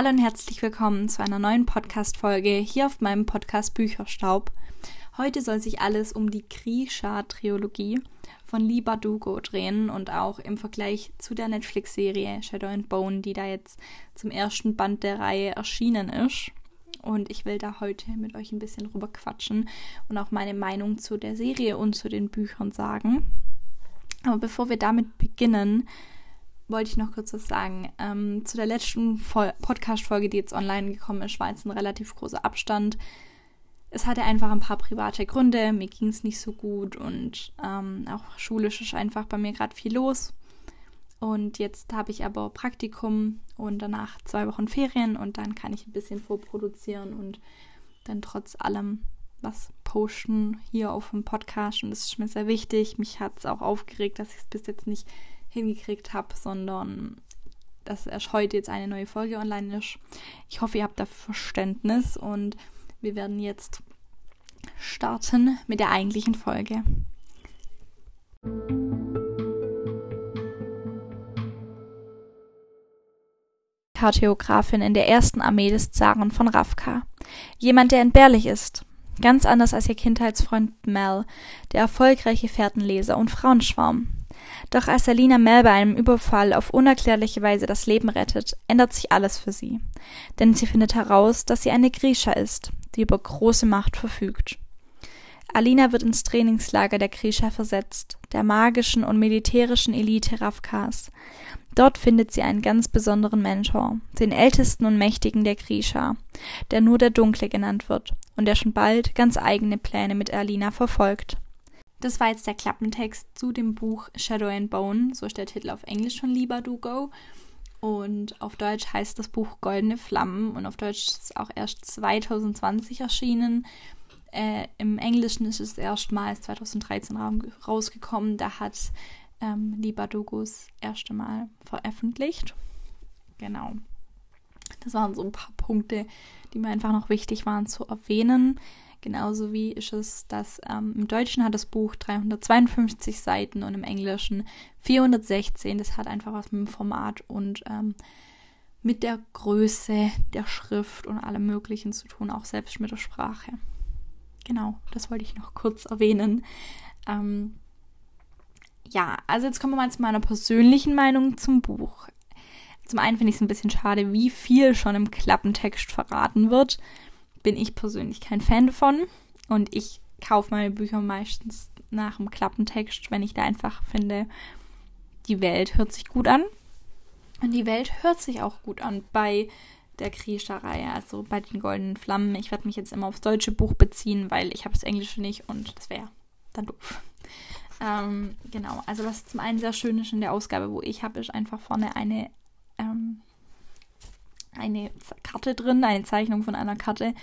Hallo und herzlich willkommen zu einer neuen Podcast-Folge hier auf meinem Podcast Bücherstaub. Heute soll sich alles um die Grisha-Trilogie von Lee Bardugo drehen und auch im Vergleich zu der Netflix-Serie Shadow and Bone, die da jetzt zum ersten Band der Reihe erschienen ist. Und ich will da heute mit euch ein bisschen rüber quatschen und auch meine Meinung zu der Serie und zu den Büchern sagen. Aber bevor wir damit beginnen, wollte ich noch kurz was sagen. Ähm, zu der letzten Podcast-Folge, die jetzt online gekommen ist, war jetzt ein relativ großer Abstand. Es hatte einfach ein paar private Gründe. Mir ging es nicht so gut und ähm, auch schulisch ist einfach bei mir gerade viel los. Und jetzt habe ich aber Praktikum und danach zwei Wochen Ferien und dann kann ich ein bisschen vorproduzieren und dann trotz allem was posten hier auf dem Podcast. Und das ist mir sehr wichtig. Mich hat es auch aufgeregt, dass ich es bis jetzt nicht hingekriegt habe, sondern dass erst heute jetzt eine neue Folge online ist. Ich hoffe, ihr habt dafür Verständnis und wir werden jetzt starten mit der eigentlichen Folge. Kartografin in der ersten Armee des Zaren von Ravka. Jemand, der entbehrlich ist. Ganz anders als ihr Kindheitsfreund Mel, der erfolgreiche Fährtenleser und Frauenschwarm. Doch als Alina Mel bei einem Überfall auf unerklärliche Weise das Leben rettet, ändert sich alles für sie. Denn sie findet heraus, dass sie eine Grisha ist, die über große Macht verfügt. Alina wird ins Trainingslager der Grisha versetzt, der magischen und militärischen Elite Ravkas. Dort findet sie einen ganz besonderen Mentor, den ältesten und mächtigen der Grisha, der nur der Dunkle genannt wird und der schon bald ganz eigene Pläne mit Alina verfolgt. Das war jetzt der Klappentext zu dem Buch Shadow and Bone, so ist der Titel auf Englisch von Lieber Do Go. Und auf Deutsch heißt das Buch Goldene Flammen und auf Deutsch ist es auch erst 2020 erschienen. Äh, Im Englischen ist es erstmals 2013 rausgekommen. Da hat ähm, Lieber Dogos erste Mal veröffentlicht. Genau. Das waren so ein paar Punkte, die mir einfach noch wichtig waren zu erwähnen. Genauso wie ist es, dass ähm, im Deutschen hat das Buch 352 Seiten und im Englischen 416. Das hat einfach was mit dem Format und ähm, mit der Größe der Schrift und allem Möglichen zu tun, auch selbst mit der Sprache. Genau, das wollte ich noch kurz erwähnen. Ähm, ja, also jetzt kommen wir mal zu meiner persönlichen Meinung zum Buch. Zum einen finde ich es ein bisschen schade, wie viel schon im Klappentext verraten wird bin ich persönlich kein Fan davon. Und ich kaufe meine Bücher meistens nach dem Klappentext, wenn ich da einfach finde, die Welt hört sich gut an. Und die Welt hört sich auch gut an bei der Krischer-Reihe, also bei den Goldenen Flammen. Ich werde mich jetzt immer aufs deutsche Buch beziehen, weil ich habe das Englische nicht und das wäre dann doof. Ähm, genau, also was zum einen sehr schön ist in der Ausgabe, wo ich habe, ist einfach vorne eine eine Karte drin, eine Zeichnung von einer Karte,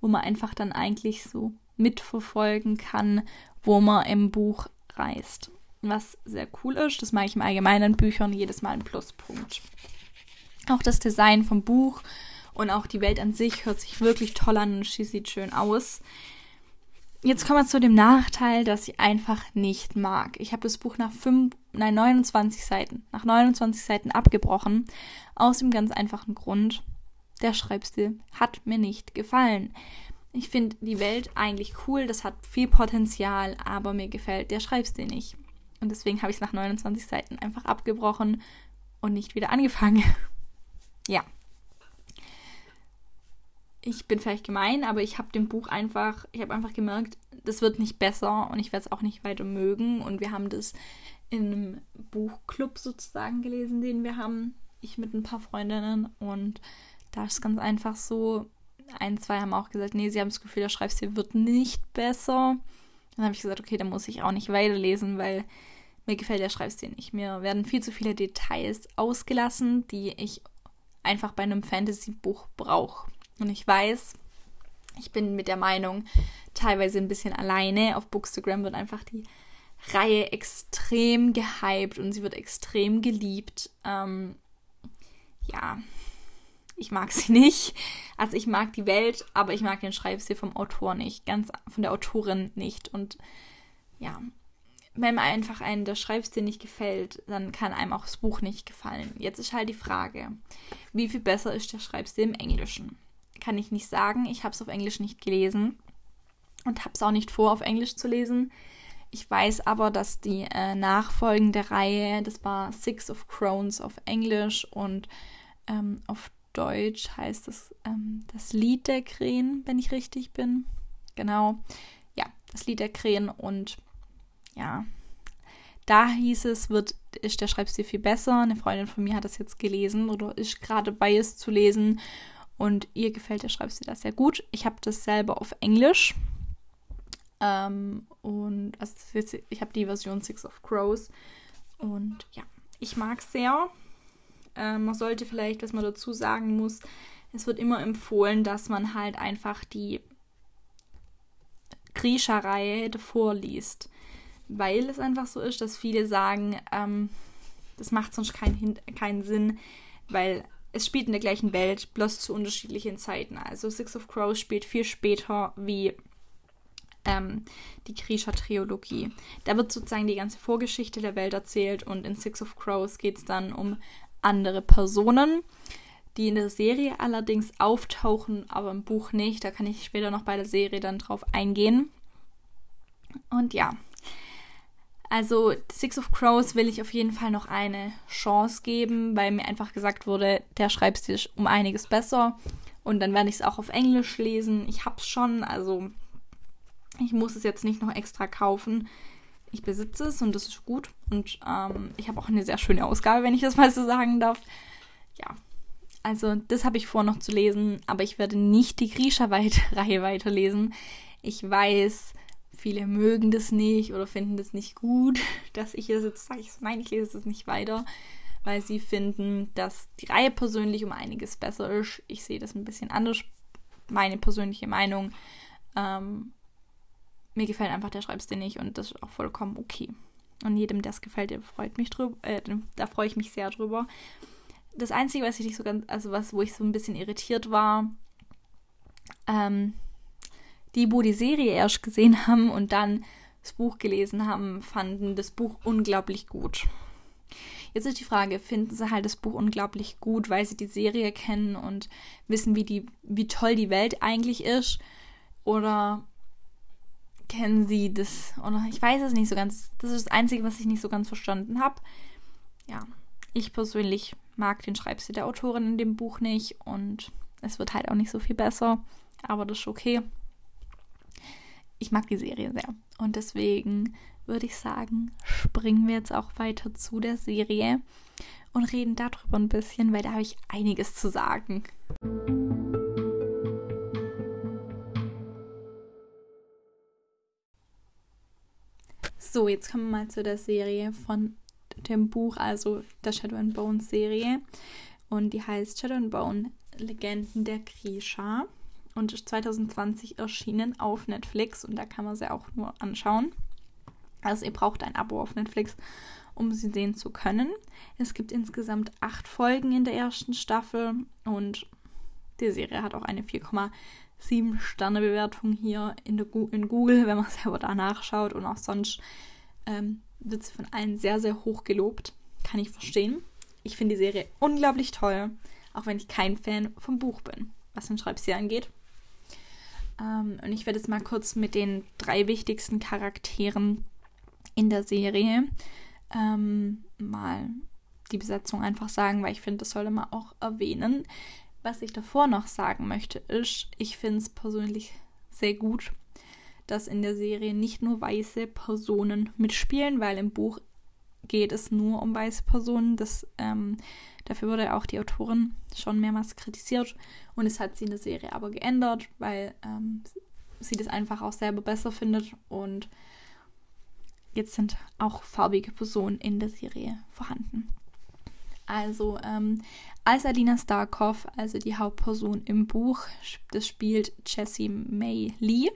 wo man einfach dann eigentlich so mitverfolgen kann, wo man im Buch reist. Was sehr cool ist, das mache ich im Allgemeinen in Büchern jedes Mal ein Pluspunkt. Auch das Design vom Buch und auch die Welt an sich hört sich wirklich toll an und sie sieht schön aus. Jetzt kommen wir zu dem Nachteil, dass ich einfach nicht mag. Ich habe das Buch nach fünf, nein, 29 Seiten, nach 29 Seiten abgebrochen. Aus dem ganz einfachen Grund, der Schreibstil hat mir nicht gefallen. Ich finde die Welt eigentlich cool, das hat viel Potenzial, aber mir gefällt der Schreibstil nicht. Und deswegen habe ich es nach 29 Seiten einfach abgebrochen und nicht wieder angefangen. ja ich bin vielleicht gemein, aber ich habe dem Buch einfach, ich habe einfach gemerkt, das wird nicht besser und ich werde es auch nicht weiter mögen. Und wir haben das in einem Buchclub sozusagen gelesen, den wir haben, ich mit ein paar Freundinnen. Und da ist es ganz einfach so, ein, zwei haben auch gesagt, nee, sie haben das Gefühl, der Schreibstil wird nicht besser. Dann habe ich gesagt, okay, dann muss ich auch nicht weiterlesen, weil mir gefällt der Schreibstil nicht. Mir werden viel zu viele Details ausgelassen, die ich einfach bei einem Fantasy-Buch brauche. Und ich weiß, ich bin mit der Meinung teilweise ein bisschen alleine. Auf Bookstagram wird einfach die Reihe extrem gehypt und sie wird extrem geliebt. Ähm, ja, ich mag sie nicht. Also ich mag die Welt, aber ich mag den Schreibstil vom Autor nicht, ganz von der Autorin nicht. Und ja, wenn einfach einem der Schreibstil nicht gefällt, dann kann einem auch das Buch nicht gefallen. Jetzt ist halt die Frage, wie viel besser ist der Schreibstil im Englischen? Kann ich nicht sagen. Ich habe es auf Englisch nicht gelesen und habe es auch nicht vor, auf Englisch zu lesen. Ich weiß aber, dass die äh, nachfolgende Reihe, das war Six of Crones auf Englisch und ähm, auf Deutsch heißt es ähm, das Lied der Krähen, wenn ich richtig bin. Genau. Ja, das Lied der Krähen und ja, da hieß es, wird, ist der Schreibstil viel besser. Eine Freundin von mir hat das jetzt gelesen oder ist gerade bei es zu lesen und ihr gefällt der Schreibstil das sehr gut. Ich habe das selber auf Englisch. Ähm, und also jetzt, ich habe die Version Six of Crows. Und ja, ich mag es sehr. Ähm, man sollte vielleicht, was man dazu sagen muss, es wird immer empfohlen, dass man halt einfach die Grisha-Reihe davor liest weil es einfach so ist, dass viele sagen, ähm, das macht sonst keinen, keinen Sinn, weil es spielt in der gleichen Welt, bloß zu unterschiedlichen Zeiten. Also Six of Crows spielt viel später wie ähm, die Grisha-Triologie. Da wird sozusagen die ganze Vorgeschichte der Welt erzählt und in Six of Crows geht es dann um andere Personen, die in der Serie allerdings auftauchen, aber im Buch nicht. Da kann ich später noch bei der Serie dann drauf eingehen. Und ja, also Six of Crows will ich auf jeden Fall noch eine Chance geben, weil mir einfach gesagt wurde, der Schreibstil ist um einiges besser. Und dann werde ich es auch auf Englisch lesen. Ich habe es schon, also ich muss es jetzt nicht noch extra kaufen. Ich besitze es und das ist gut. Und ähm, ich habe auch eine sehr schöne Ausgabe, wenn ich das mal so sagen darf. Ja, also das habe ich vor noch zu lesen, aber ich werde nicht die Grisha-Reihe weiterlesen. Ich weiß, Viele mögen das nicht oder finden das nicht gut, dass ich das jetzt sage. Ich ich lese es nicht weiter, weil sie finden, dass die Reihe persönlich um einiges besser ist. Ich sehe das ein bisschen anders. Meine persönliche Meinung. Ähm, mir gefällt einfach der Schreibstil nicht und das ist auch vollkommen okay. Und jedem, der es gefällt, der freut mich drüber, äh, da freue ich mich sehr drüber. Das Einzige, was ich nicht so ganz, also was, wo ich so ein bisschen irritiert war, ähm, die, wo die Serie erst gesehen haben und dann das Buch gelesen haben, fanden das Buch unglaublich gut. Jetzt ist die Frage, finden sie halt das Buch unglaublich gut, weil sie die Serie kennen und wissen, wie, die, wie toll die Welt eigentlich ist? Oder kennen sie das? Oder ich weiß es nicht so ganz. Das ist das Einzige, was ich nicht so ganz verstanden habe. Ja, ich persönlich mag den Schreibstil der Autorin in dem Buch nicht und es wird halt auch nicht so viel besser. Aber das ist okay ich mag die Serie sehr. Und deswegen würde ich sagen, springen wir jetzt auch weiter zu der Serie und reden darüber ein bisschen, weil da habe ich einiges zu sagen. Jetzt kommen wir mal zu der Serie von dem Buch, also der Shadow and Bone Serie. Und die heißt Shadow and Bone Legenden der Grisha und ist 2020 erschienen auf Netflix und da kann man sie auch nur anschauen. Also ihr braucht ein Abo auf Netflix, um sie sehen zu können. Es gibt insgesamt acht Folgen in der ersten Staffel und die Serie hat auch eine 4,7 Sterne Bewertung hier in, der, in Google, wenn man selber da nachschaut und auch sonst ähm, wird sie von allen sehr, sehr hoch gelobt. Kann ich verstehen. Ich finde die Serie unglaublich toll, auch wenn ich kein Fan vom Buch bin, was den Schreibstil angeht. Ähm, und ich werde jetzt mal kurz mit den drei wichtigsten Charakteren in der Serie ähm, mal die Besetzung einfach sagen, weil ich finde, das sollte man auch erwähnen. Was ich davor noch sagen möchte, ist, ich finde es persönlich sehr gut, dass in der Serie nicht nur weiße Personen mitspielen, weil im Buch geht es nur um weiße Personen. Das, ähm, dafür wurde auch die Autorin schon mehrmals kritisiert und es hat sie in der Serie aber geändert, weil ähm, sie das einfach auch selber besser findet und jetzt sind auch farbige Personen in der Serie vorhanden. Also ähm, als Alina Starkov, also die Hauptperson im Buch, das spielt Jessie May Lee.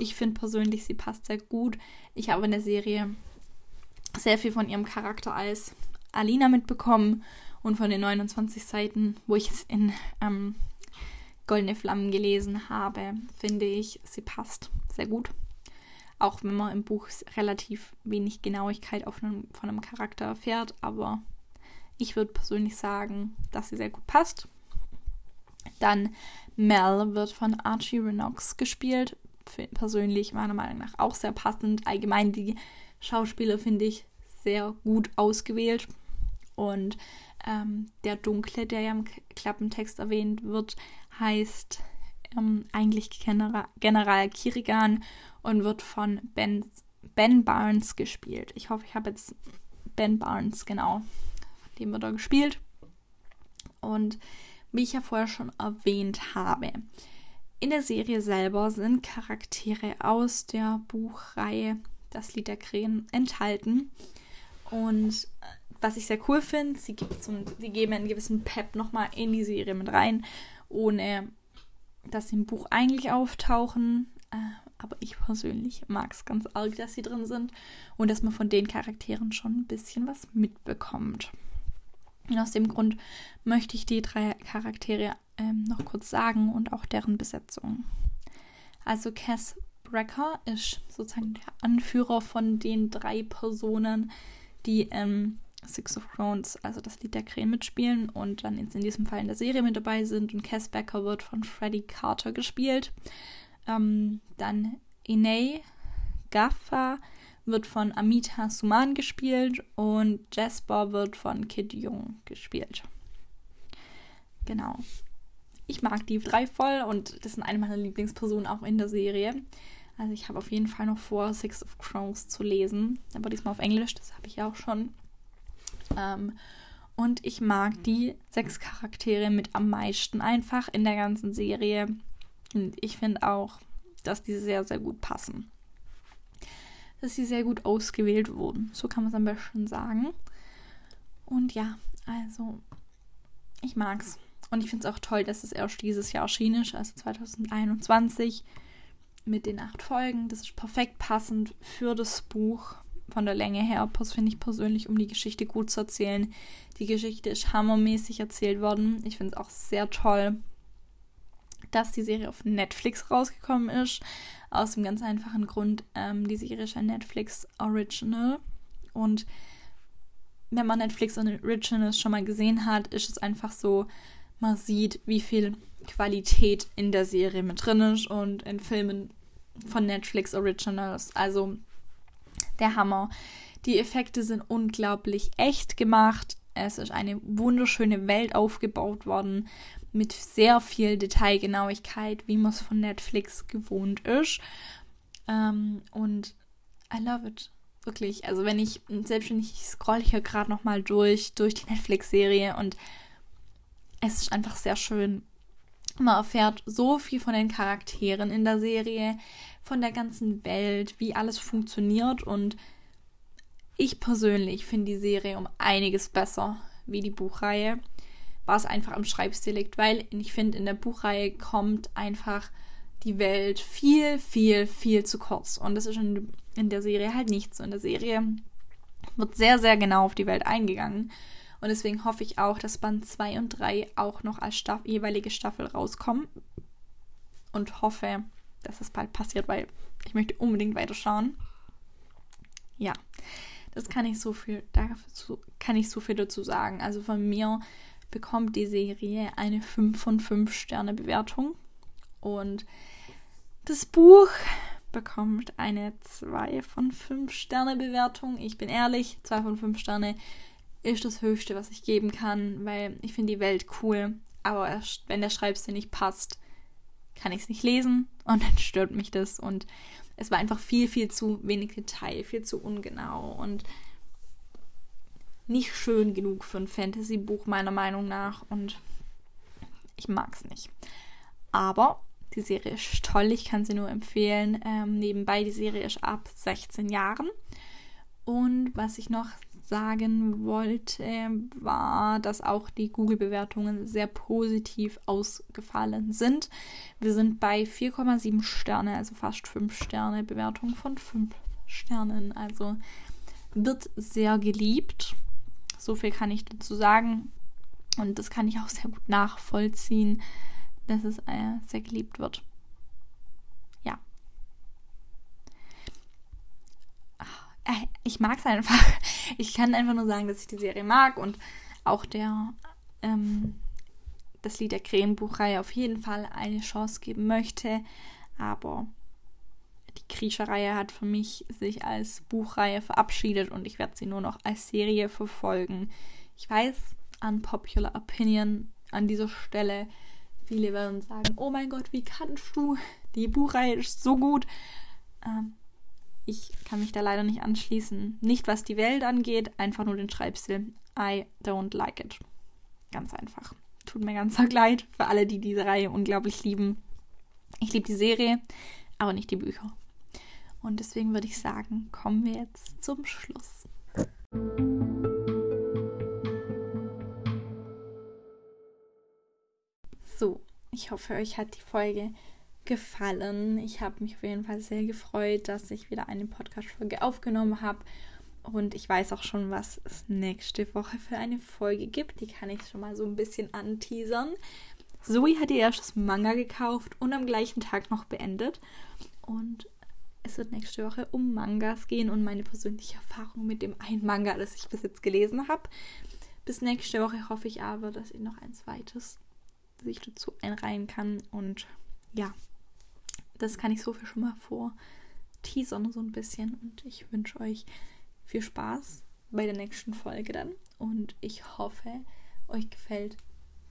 Ich finde persönlich, sie passt sehr gut. Ich habe in der Serie sehr viel von ihrem Charakter als Alina mitbekommen und von den 29 Seiten, wo ich es in ähm, Goldene Flammen gelesen habe, finde ich, sie passt sehr gut. Auch wenn man im Buch relativ wenig Genauigkeit einem, von einem Charakter erfährt, aber ich würde persönlich sagen, dass sie sehr gut passt. Dann Mel wird von Archie Renox gespielt. Persönlich meiner Meinung nach auch sehr passend. Allgemein die Schauspieler finde ich sehr gut ausgewählt. Und ähm, der Dunkle, der ja im Klappentext erwähnt wird, heißt ähm, eigentlich General, General Kirigan und wird von Ben, ben Barnes gespielt. Ich hoffe, ich habe jetzt Ben Barnes, genau. Dem wird er gespielt. Und wie ich ja vorher schon erwähnt habe, in der Serie selber sind Charaktere aus der Buchreihe Das Lied der Krähen enthalten. Und äh, was ich sehr cool finde, sie, sie geben einen gewissen Pep nochmal in die Serie mit rein, ohne dass sie im Buch eigentlich auftauchen. Äh, aber ich persönlich mag es ganz arg, dass sie drin sind und dass man von den Charakteren schon ein bisschen was mitbekommt. Und aus dem Grund möchte ich die drei Charaktere ähm, noch kurz sagen und auch deren Besetzung. Also Cass Brecker ist sozusagen der Anführer von den drei Personen, die ähm, Six of Crones, also das Lied der Krähen, mitspielen und dann in diesem Fall in der Serie mit dabei sind. Und Cass Becker wird von Freddie Carter gespielt. Ähm, dann Inay Gaffa wird von Amita Suman gespielt und Jasper wird von Kid Jung gespielt. Genau. Ich mag die drei voll und das sind eine meiner Lieblingspersonen auch in der Serie. Also ich habe auf jeden Fall noch vor, Six of Crows zu lesen, aber diesmal auf Englisch, das habe ich ja auch schon. Ähm, und ich mag die sechs Charaktere mit am meisten einfach in der ganzen Serie. Und ich finde auch, dass die sehr, sehr gut passen. Dass sie sehr gut ausgewählt wurden. So kann man es am besten sagen. Und ja, also, ich mag's. Und ich finde es auch toll, dass es erst dieses Jahr erschienen ist, also 2021, mit den acht Folgen. Das ist perfekt passend für das Buch von der Länge her, finde ich persönlich, um die Geschichte gut zu erzählen. Die Geschichte ist hammermäßig erzählt worden. Ich finde es auch sehr toll, dass die Serie auf Netflix rausgekommen ist. Aus dem ganz einfachen Grund, ähm, die Serie ist ein Netflix Original. Und wenn man Netflix Originals schon mal gesehen hat, ist es einfach so, man sieht, wie viel Qualität in der Serie mit drin ist und in Filmen von Netflix Originals. Also der Hammer. Die Effekte sind unglaublich echt gemacht. Es ist eine wunderschöne Welt aufgebaut worden mit sehr viel Detailgenauigkeit, wie man es von Netflix gewohnt ist. Ähm, und I love it. Wirklich. Also wenn ich, selbstständig scroll hier gerade nochmal durch, durch die Netflix-Serie und es ist einfach sehr schön. Man erfährt so viel von den Charakteren in der Serie von der ganzen Welt, wie alles funktioniert und ich persönlich finde die Serie um einiges besser wie die Buchreihe. War es einfach am Schreibstil liegt, weil ich finde, in der Buchreihe kommt einfach die Welt viel, viel, viel zu kurz. Und das ist in, in der Serie halt nicht so. In der Serie wird sehr, sehr genau auf die Welt eingegangen. Und deswegen hoffe ich auch, dass Band 2 und 3 auch noch als Staff jeweilige Staffel rauskommen. Und hoffe, dass das bald passiert, weil ich möchte unbedingt weiterschauen. Ja, das kann ich so viel, dazu kann ich so viel dazu sagen. Also von mir bekommt die Serie eine 5 von 5 Sterne Bewertung und das Buch bekommt eine 2 von 5 Sterne Bewertung. Ich bin ehrlich, 2 von 5 Sterne ist das Höchste, was ich geben kann, weil ich finde die Welt cool. Aber wenn der Schreibstil nicht passt, kann ich es nicht lesen und dann stört mich das. Und es war einfach viel, viel zu wenig Detail, viel zu ungenau und nicht schön genug für ein Fantasy-Buch, meiner Meinung nach. Und ich mag es nicht. Aber die Serie ist toll, ich kann sie nur empfehlen. Ähm, nebenbei, die Serie ist ab 16 Jahren. Und was ich noch sagen wollte, war, dass auch die Google-Bewertungen sehr positiv ausgefallen sind. Wir sind bei 4,7 Sterne, also fast 5 Sterne Bewertung von 5 Sternen. Also wird sehr geliebt. So viel kann ich dazu sagen. Und das kann ich auch sehr gut nachvollziehen, dass es äh, sehr geliebt wird. Ja. äh, ich mag es einfach. Ich kann einfach nur sagen, dass ich die Serie mag und auch der ähm, das Lied der Krähenbuchreihe auf jeden Fall eine Chance geben möchte. Aber die Kriecherreihe hat für mich sich als Buchreihe verabschiedet und ich werde sie nur noch als Serie verfolgen. Ich weiß, unpopular opinion an dieser Stelle. Viele werden sagen, oh mein Gott, wie kannst du? Die Buchreihe ist so gut. Ähm, ich kann mich da leider nicht anschließen. Nicht was die Welt angeht, einfach nur den Schreibstil. I don't like it. Ganz einfach. Tut mir ganz arg leid für alle, die diese Reihe unglaublich lieben. Ich liebe die Serie, aber nicht die Bücher. Und deswegen würde ich sagen, kommen wir jetzt zum Schluss. So, ich hoffe, euch hat die Folge gefallen. Ich habe mich auf jeden Fall sehr gefreut, dass ich wieder eine Podcast-Folge aufgenommen habe. Und ich weiß auch schon, was es nächste Woche für eine Folge gibt. Die kann ich schon mal so ein bisschen anteasern. Zoe hat ihr erstes Manga gekauft und am gleichen Tag noch beendet. Und es wird nächste Woche um Mangas gehen und meine persönliche Erfahrung mit dem einen Manga, das ich bis jetzt gelesen habe. Bis nächste Woche hoffe ich aber, dass ich noch ein zweites sich dazu einreihen kann. Und ja, das kann ich so viel schon mal vor teasern, so ein bisschen. Und ich wünsche euch viel Spaß bei der nächsten Folge dann. Und ich hoffe, euch gefällt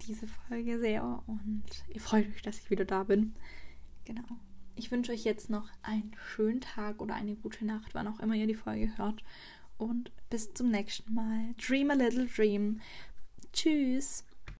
diese Folge sehr und ihr freut euch, dass ich wieder da bin. Genau. Ich wünsche euch jetzt noch einen schönen Tag oder eine gute Nacht, wann auch immer ihr die Folge hört. Und bis zum nächsten Mal. Dream a little dream. Tschüss.